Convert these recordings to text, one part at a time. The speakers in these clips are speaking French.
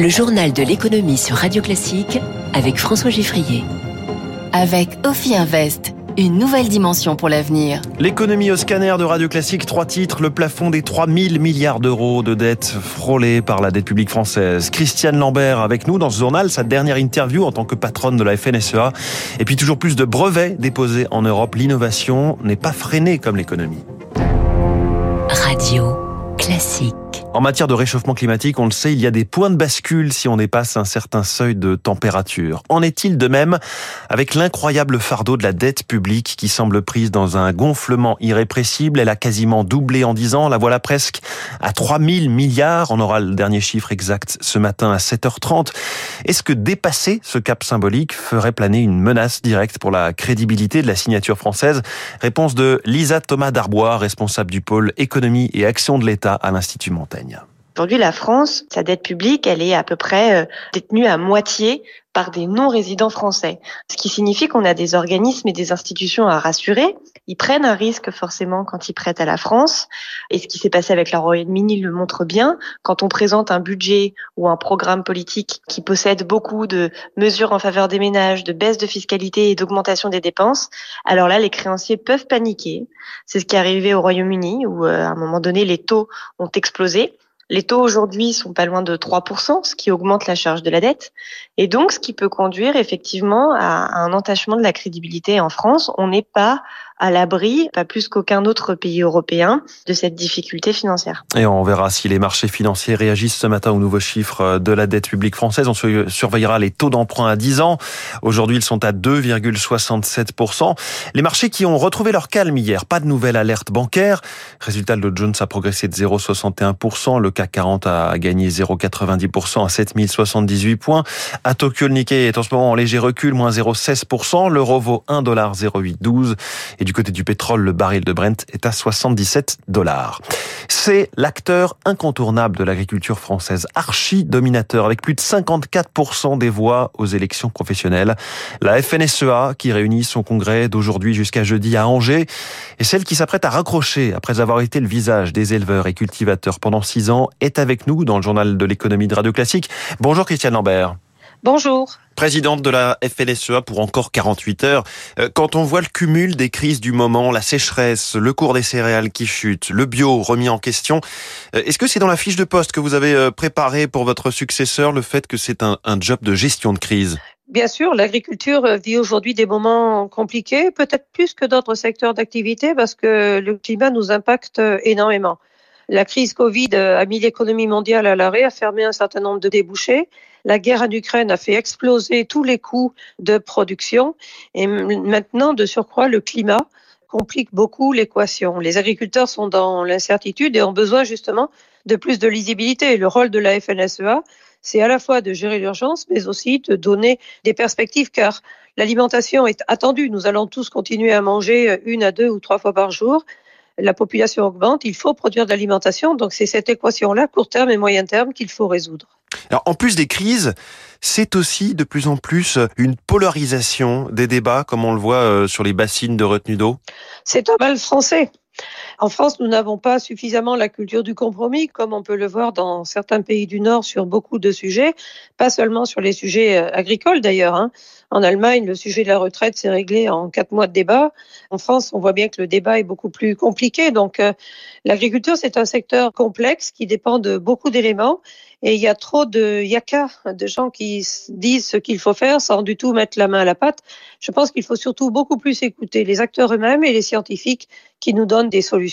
Le journal de l'économie sur Radio Classique avec François Giffrier. Avec Ophi Invest, une nouvelle dimension pour l'avenir. L'économie au scanner de Radio Classique, trois titres, le plafond des 3000 milliards d'euros de dettes frôlées par la dette publique française. Christiane Lambert avec nous dans ce journal, sa dernière interview en tant que patronne de la FNSEA. Et puis toujours plus de brevets déposés en Europe. L'innovation n'est pas freinée comme l'économie. Radio Classique. En matière de réchauffement climatique, on le sait, il y a des points de bascule si on dépasse un certain seuil de température. En est-il de même avec l'incroyable fardeau de la dette publique qui semble prise dans un gonflement irrépressible? Elle a quasiment doublé en 10 ans, la voilà presque à 3000 milliards. On aura le dernier chiffre exact ce matin à 7h30. Est-ce que dépasser ce cap symbolique ferait planer une menace directe pour la crédibilité de la signature française? Réponse de Lisa Thomas Darbois, responsable du pôle économie et action de l'État à l'Institut Montaigne. Aujourd'hui, la France, sa dette publique, elle est à peu près euh, détenue à moitié par des non-résidents français. Ce qui signifie qu'on a des organismes et des institutions à rassurer. Ils prennent un risque forcément quand ils prêtent à la France. Et ce qui s'est passé avec la Royaume-Uni le montre bien. Quand on présente un budget ou un programme politique qui possède beaucoup de mesures en faveur des ménages, de baisse de fiscalité et d'augmentation des dépenses, alors là, les créanciers peuvent paniquer. C'est ce qui est arrivé au Royaume-Uni où euh, à un moment donné, les taux ont explosé. Les taux aujourd'hui sont pas loin de 3%, ce qui augmente la charge de la dette. Et donc, ce qui peut conduire effectivement à un entachement de la crédibilité en France. On n'est pas à l'abri, pas plus qu'aucun autre pays européen, de cette difficulté financière. Et on verra si les marchés financiers réagissent ce matin aux nouveaux chiffres de la dette publique française. On surveillera les taux d'emprunt à 10 ans. Aujourd'hui, ils sont à 2,67%. Les marchés qui ont retrouvé leur calme hier. Pas de nouvelle alerte bancaire. Résultat, le Jones a progressé de 0,61%. Le CAC 40 a gagné 0,90% à 7078 points. À Tokyo, le Nikkei est en ce moment en léger recul, moins 0,16%. L'euro vaut 1,0812. Et du côté du pétrole, le baril de Brent est à 77 dollars. C'est l'acteur incontournable de l'agriculture française, archi-dominateur, avec plus de 54% des voix aux élections professionnelles. La FNSEA, qui réunit son congrès d'aujourd'hui jusqu'à jeudi à Angers, est celle qui s'apprête à raccrocher après avoir été le visage des éleveurs et cultivateurs pendant six ans, est avec nous dans le journal de l'économie de Radio Classique. Bonjour Christiane Lambert. Bonjour. Présidente de la FLSEA pour encore 48 heures. Euh, quand on voit le cumul des crises du moment, la sécheresse, le cours des céréales qui chute, le bio remis en question, euh, est-ce que c'est dans la fiche de poste que vous avez euh, préparé pour votre successeur le fait que c'est un, un job de gestion de crise? Bien sûr, l'agriculture vit aujourd'hui des moments compliqués, peut-être plus que d'autres secteurs d'activité parce que le climat nous impacte énormément. La crise Covid a mis l'économie mondiale à l'arrêt, a fermé un certain nombre de débouchés. La guerre en Ukraine a fait exploser tous les coûts de production. Et maintenant, de surcroît, le climat complique beaucoup l'équation. Les agriculteurs sont dans l'incertitude et ont besoin justement de plus de lisibilité. Le rôle de la FNSEA, c'est à la fois de gérer l'urgence, mais aussi de donner des perspectives, car l'alimentation est attendue. Nous allons tous continuer à manger une à deux ou trois fois par jour la population augmente, il faut produire de l'alimentation. Donc c'est cette équation-là, court terme et moyen terme, qu'il faut résoudre. Alors, en plus des crises, c'est aussi de plus en plus une polarisation des débats, comme on le voit euh, sur les bassines de retenue d'eau. C'est un mal français. En France, nous n'avons pas suffisamment la culture du compromis, comme on peut le voir dans certains pays du Nord sur beaucoup de sujets, pas seulement sur les sujets euh, agricoles d'ailleurs. Hein. En Allemagne, le sujet de la retraite s'est réglé en quatre mois de débat. En France, on voit bien que le débat est beaucoup plus compliqué. Donc, euh, l'agriculture, c'est un secteur complexe qui dépend de beaucoup d'éléments. Et il y a trop de yaka, de gens qui disent ce qu'il faut faire sans du tout mettre la main à la pâte. Je pense qu'il faut surtout beaucoup plus écouter les acteurs eux-mêmes et les scientifiques qui nous donnent des solutions.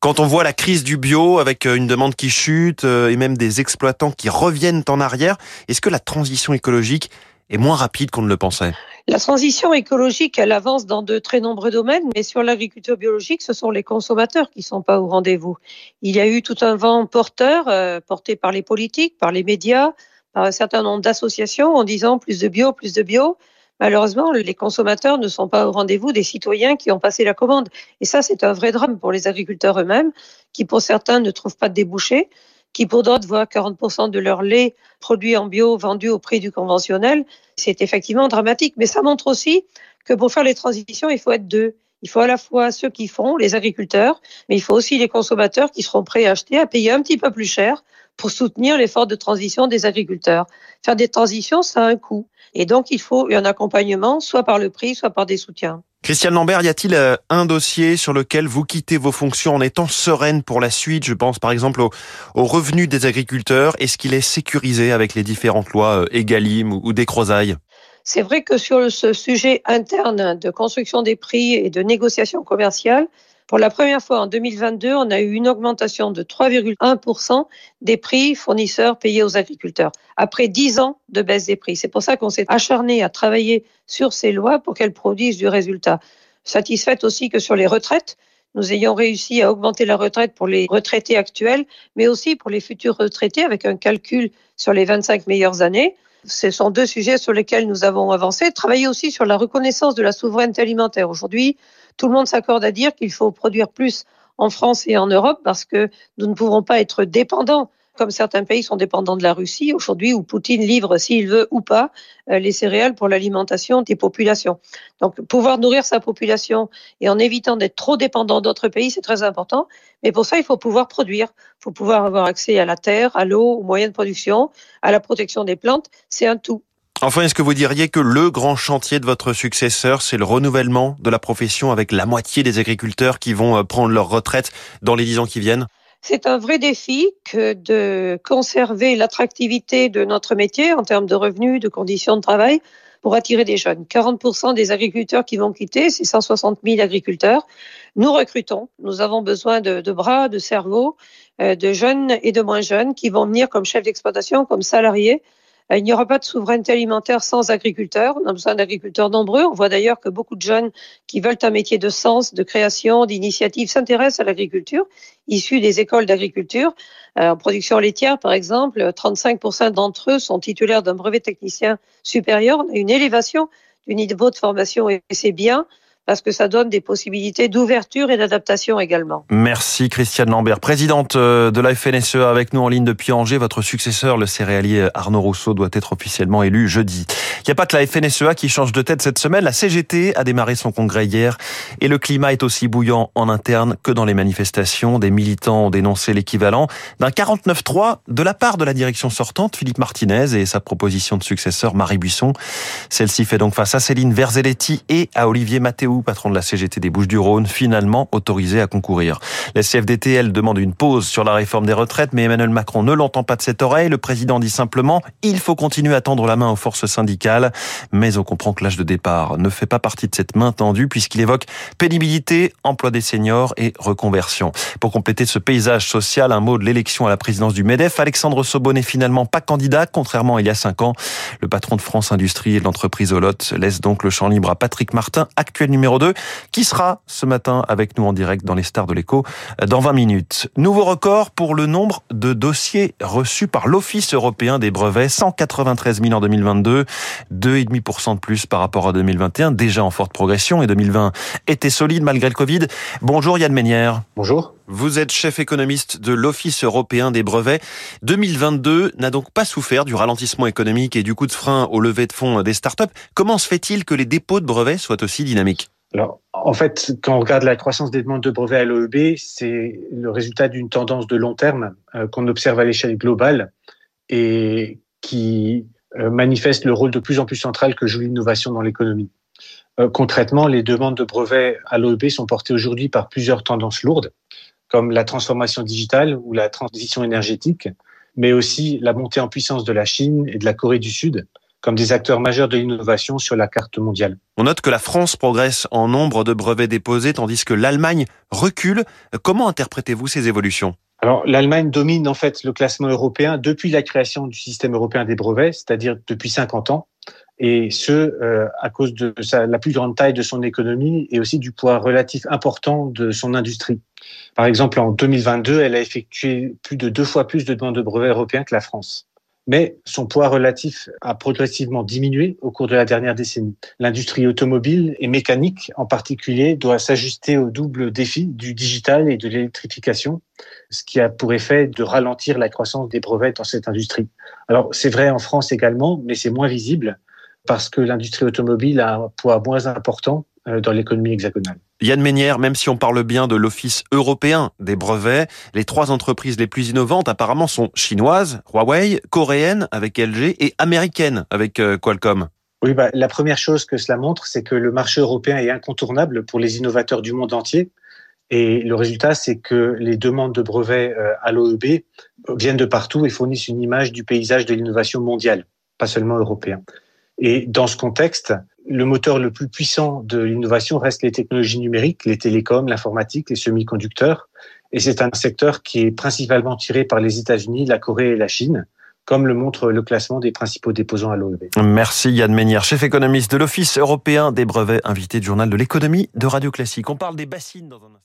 Quand on voit la crise du bio avec euh, une demande qui chute euh, et même des exploitants qui reviennent en arrière, est-ce que la transition écologique est moins rapide qu'on ne le pensait? La transition écologique, elle avance dans de très nombreux domaines, mais sur l'agriculture biologique, ce sont les consommateurs qui ne sont pas au rendez-vous. Il y a eu tout un vent porteur, euh, porté par les politiques, par les médias, par un certain nombre d'associations en disant plus de bio, plus de bio. Malheureusement, les consommateurs ne sont pas au rendez-vous des citoyens qui ont passé la commande. Et ça, c'est un vrai drame pour les agriculteurs eux-mêmes, qui pour certains ne trouvent pas de débouchés, qui pour d'autres voient 40% de leur lait produit en bio vendu au prix du conventionnel. C'est effectivement dramatique. Mais ça montre aussi que pour faire les transitions, il faut être deux. Il faut à la fois ceux qui font, les agriculteurs, mais il faut aussi les consommateurs qui seront prêts à acheter, à payer un petit peu plus cher pour soutenir l'effort de transition des agriculteurs. Faire des transitions, ça a un coût. Et donc, il faut un accompagnement, soit par le prix, soit par des soutiens. Christiane Lambert, y a-t-il euh, un dossier sur lequel vous quittez vos fonctions en étant sereine pour la suite? Je pense par exemple aux, revenus des agriculteurs. Est-ce qu'il est sécurisé avec les différentes lois EGalim ou des Crozailles? C'est vrai que sur ce sujet interne de construction des prix et de négociation commerciale, pour la première fois en 2022, on a eu une augmentation de 3,1% des prix fournisseurs payés aux agriculteurs, après 10 ans de baisse des prix. C'est pour ça qu'on s'est acharné à travailler sur ces lois pour qu'elles produisent du résultat. Satisfaite aussi que sur les retraites, nous ayons réussi à augmenter la retraite pour les retraités actuels, mais aussi pour les futurs retraités avec un calcul sur les 25 meilleures années. Ce sont deux sujets sur lesquels nous avons avancé. Travailler aussi sur la reconnaissance de la souveraineté alimentaire. Aujourd'hui, tout le monde s'accorde à dire qu'il faut produire plus en France et en Europe parce que nous ne pouvons pas être dépendants comme certains pays sont dépendants de la Russie aujourd'hui, où Poutine livre, s'il veut ou pas, euh, les céréales pour l'alimentation des populations. Donc, pouvoir nourrir sa population et en évitant d'être trop dépendant d'autres pays, c'est très important. Mais pour ça, il faut pouvoir produire. Il faut pouvoir avoir accès à la terre, à l'eau, aux moyens de production, à la protection des plantes. C'est un tout. Enfin, est-ce que vous diriez que le grand chantier de votre successeur, c'est le renouvellement de la profession avec la moitié des agriculteurs qui vont euh, prendre leur retraite dans les dix ans qui viennent? C'est un vrai défi que de conserver l'attractivité de notre métier en termes de revenus, de conditions de travail pour attirer des jeunes. 40% des agriculteurs qui vont quitter, c'est 160 000 agriculteurs. Nous recrutons. Nous avons besoin de, bras, de cerveaux, euh, de jeunes et de moins jeunes qui vont venir comme chefs d'exploitation, comme salariés il n'y aura pas de souveraineté alimentaire sans agriculteurs. On a besoin d'agriculteurs nombreux. On voit d'ailleurs que beaucoup de jeunes qui veulent un métier de sens, de création, d'initiative s'intéressent à l'agriculture, issus des écoles d'agriculture. Euh, en production laitière, par exemple, 35% d'entre eux sont titulaires d'un brevet technicien supérieur. On a une élévation du niveau de formation et c'est bien parce que ça donne des possibilités d'ouverture et d'adaptation également. Merci Christiane Lambert, présidente euh, de la FNSEA avec nous en ligne depuis Angers. Votre successeur, le céréalier Arnaud Rousseau, doit être officiellement élu jeudi. Il n'y a pas que la FNSEA qui change de tête cette semaine. La CGT a démarré son congrès hier et le climat est aussi bouillant en interne que dans les manifestations. Des militants ont dénoncé l'équivalent d'un 49-3 de la part de la direction sortante, Philippe Martinez, et sa proposition de successeur, Marie Buisson. Celle-ci fait donc face à Céline Verzelletti et à Olivier Patron de la CGT des Bouches-du-Rhône, finalement autorisé à concourir. La CFDT, elle, demande une pause sur la réforme des retraites, mais Emmanuel Macron ne l'entend pas de cette oreille. Le président dit simplement, il faut continuer à tendre la main aux forces syndicales. Mais on comprend que l'âge de départ ne fait pas partie de cette main tendue puisqu'il évoque pénibilité, emploi des seniors et reconversion. Pour compléter ce paysage social, un mot de l'élection à la présidence du MEDEF. Alexandre Sobon n'est finalement pas candidat, contrairement à il y a cinq ans. Le patron de France Industrie et de l'entreprise Olot laisse donc le champ libre à Patrick Martin, actuel numéro numéro 2, qui sera ce matin avec nous en direct dans les stars de l'écho dans 20 minutes. Nouveau record pour le nombre de dossiers reçus par l'Office européen des brevets, 193 000 en 2022, 2,5% de plus par rapport à 2021, déjà en forte progression, et 2020 était solide malgré le Covid. Bonjour Yann Ménière. Bonjour. Vous êtes chef économiste de l'Office européen des brevets. 2022 n'a donc pas souffert du ralentissement économique et du coup de frein au lever de fonds des startups. Comment se fait-il que les dépôts de brevets soient aussi dynamiques? Alors, en fait, quand on regarde la croissance des demandes de brevets à l'OEB, c'est le résultat d'une tendance de long terme euh, qu'on observe à l'échelle globale et qui euh, manifeste le rôle de plus en plus central que joue l'innovation dans l'économie. Euh, concrètement, les demandes de brevets à l'OEB sont portées aujourd'hui par plusieurs tendances lourdes, comme la transformation digitale ou la transition énergétique, mais aussi la montée en puissance de la Chine et de la Corée du Sud, comme des acteurs majeurs de l'innovation sur la carte mondiale. On note que la France progresse en nombre de brevets déposés, tandis que l'Allemagne recule. Comment interprétez-vous ces évolutions? Alors, l'Allemagne domine en fait le classement européen depuis la création du système européen des brevets, c'est-à-dire depuis 50 ans, et ce euh, à cause de sa, la plus grande taille de son économie et aussi du poids relatif important de son industrie. Par exemple, en 2022, elle a effectué plus de deux fois plus de demandes de brevets européens que la France mais son poids relatif a progressivement diminué au cours de la dernière décennie. L'industrie automobile et mécanique en particulier doit s'ajuster au double défi du digital et de l'électrification, ce qui a pour effet de ralentir la croissance des brevets dans cette industrie. Alors c'est vrai en France également, mais c'est moins visible parce que l'industrie automobile a un poids moins important euh, dans l'économie hexagonale. Yann Ménière, même si on parle bien de l'Office européen des brevets, les trois entreprises les plus innovantes apparemment sont chinoises, Huawei, coréennes avec LG et américaines avec euh, Qualcomm. Oui, bah, la première chose que cela montre, c'est que le marché européen est incontournable pour les innovateurs du monde entier. Et le résultat, c'est que les demandes de brevets euh, à l'OEB viennent de partout et fournissent une image du paysage de l'innovation mondiale, pas seulement européen. Et dans ce contexte, le moteur le plus puissant de l'innovation reste les technologies numériques, les télécoms, l'informatique, les semi-conducteurs. Et c'est un secteur qui est principalement tiré par les États-Unis, la Corée et la Chine comme le montre le classement des principaux déposants à l'OEB. Merci Yann Ménière, chef économiste de l'Office européen des brevets, invité du journal de l'économie de Radio Classique. On parle des bassines dans un.